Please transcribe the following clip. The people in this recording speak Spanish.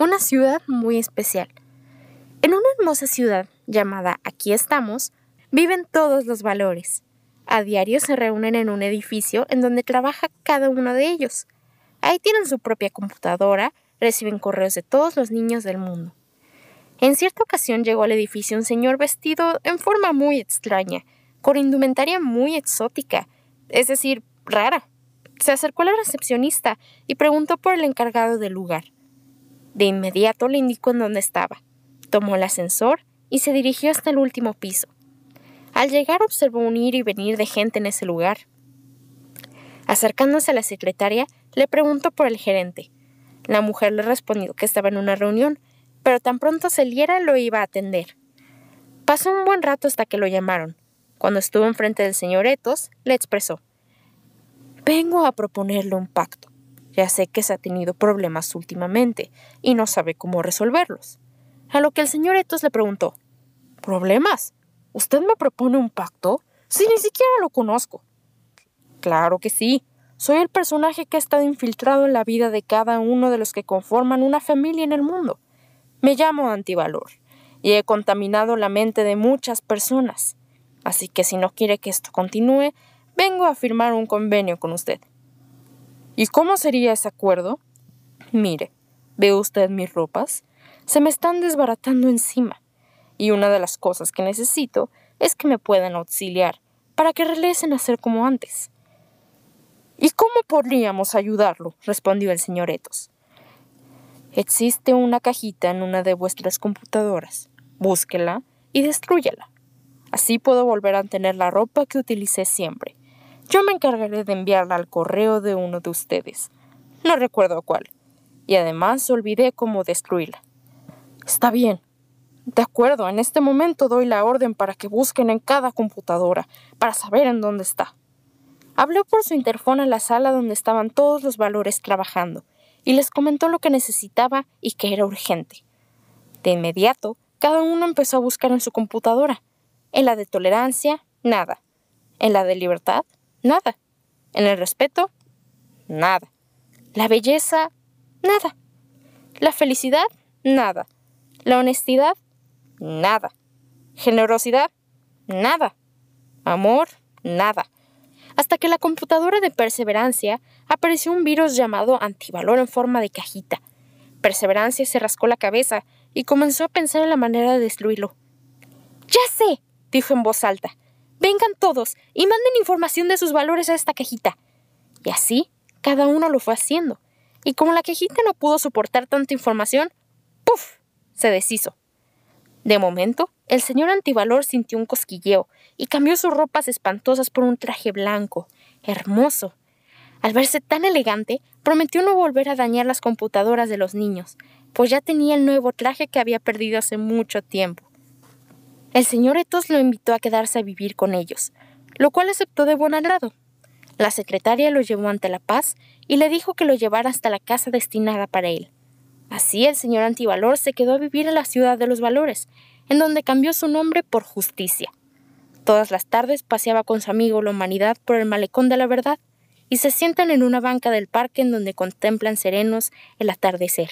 una ciudad muy especial. En una hermosa ciudad llamada Aquí estamos, viven todos los valores. A diario se reúnen en un edificio en donde trabaja cada uno de ellos. Ahí tienen su propia computadora, reciben correos de todos los niños del mundo. En cierta ocasión llegó al edificio un señor vestido en forma muy extraña, con indumentaria muy exótica, es decir, rara. Se acercó a la recepcionista y preguntó por el encargado del lugar. De inmediato le indicó en dónde estaba. Tomó el ascensor y se dirigió hasta el último piso. Al llegar observó un ir y venir de gente en ese lugar. Acercándose a la secretaria, le preguntó por el gerente. La mujer le respondió que estaba en una reunión, pero tan pronto saliera lo iba a atender. Pasó un buen rato hasta que lo llamaron. Cuando estuvo enfrente del señor Etos, le expresó Vengo a proponerle un pacto. Ya sé que se ha tenido problemas últimamente y no sabe cómo resolverlos. A lo que el señor Etos le preguntó ¿Problemas? ¿Usted me propone un pacto? Si ni siquiera lo conozco. Claro que sí. Soy el personaje que ha estado infiltrado en la vida de cada uno de los que conforman una familia en el mundo. Me llamo Antivalor y he contaminado la mente de muchas personas. Así que si no quiere que esto continúe, vengo a firmar un convenio con usted. ¿Y cómo sería ese acuerdo? Mire, ¿ve usted mis ropas? Se me están desbaratando encima. Y una de las cosas que necesito es que me puedan auxiliar para que regresen a ser como antes. ¿Y cómo podríamos ayudarlo? respondió el señor Etos. Existe una cajita en una de vuestras computadoras. Búsquela y destrúyela. Así puedo volver a tener la ropa que utilicé siempre. Yo me encargaré de enviarla al correo de uno de ustedes. No recuerdo cuál. Y además olvidé cómo destruirla. Está bien. De acuerdo, en este momento doy la orden para que busquen en cada computadora, para saber en dónde está. Habló por su interfón a la sala donde estaban todos los valores trabajando, y les comentó lo que necesitaba y que era urgente. De inmediato, cada uno empezó a buscar en su computadora, en la de tolerancia, nada. En la de libertad, nada. En el respeto, nada. La belleza, nada. La felicidad, nada. La honestidad, nada. Generosidad, nada. Amor, nada. Hasta que la computadora de perseverancia apareció un virus llamado antivalor en forma de cajita. Perseverancia se rascó la cabeza y comenzó a pensar en la manera de destruirlo. Ya sé, dijo en voz alta. Vengan todos y manden información de sus valores a esta cajita. Y así, cada uno lo fue haciendo. Y como la cajita no pudo soportar tanta información, ¡puf! se deshizo. De momento, el señor Antivalor sintió un cosquilleo y cambió sus ropas espantosas por un traje blanco, hermoso. Al verse tan elegante, prometió no volver a dañar las computadoras de los niños, pues ya tenía el nuevo traje que había perdido hace mucho tiempo. El señor Etos lo invitó a quedarse a vivir con ellos, lo cual aceptó de buen agrado. La secretaria lo llevó ante la paz y le dijo que lo llevara hasta la casa destinada para él. Así el señor Antivalor se quedó a vivir en la ciudad de los valores, en donde cambió su nombre por justicia. Todas las tardes paseaba con su amigo la humanidad por el malecón de la verdad y se sientan en una banca del parque en donde contemplan serenos el atardecer.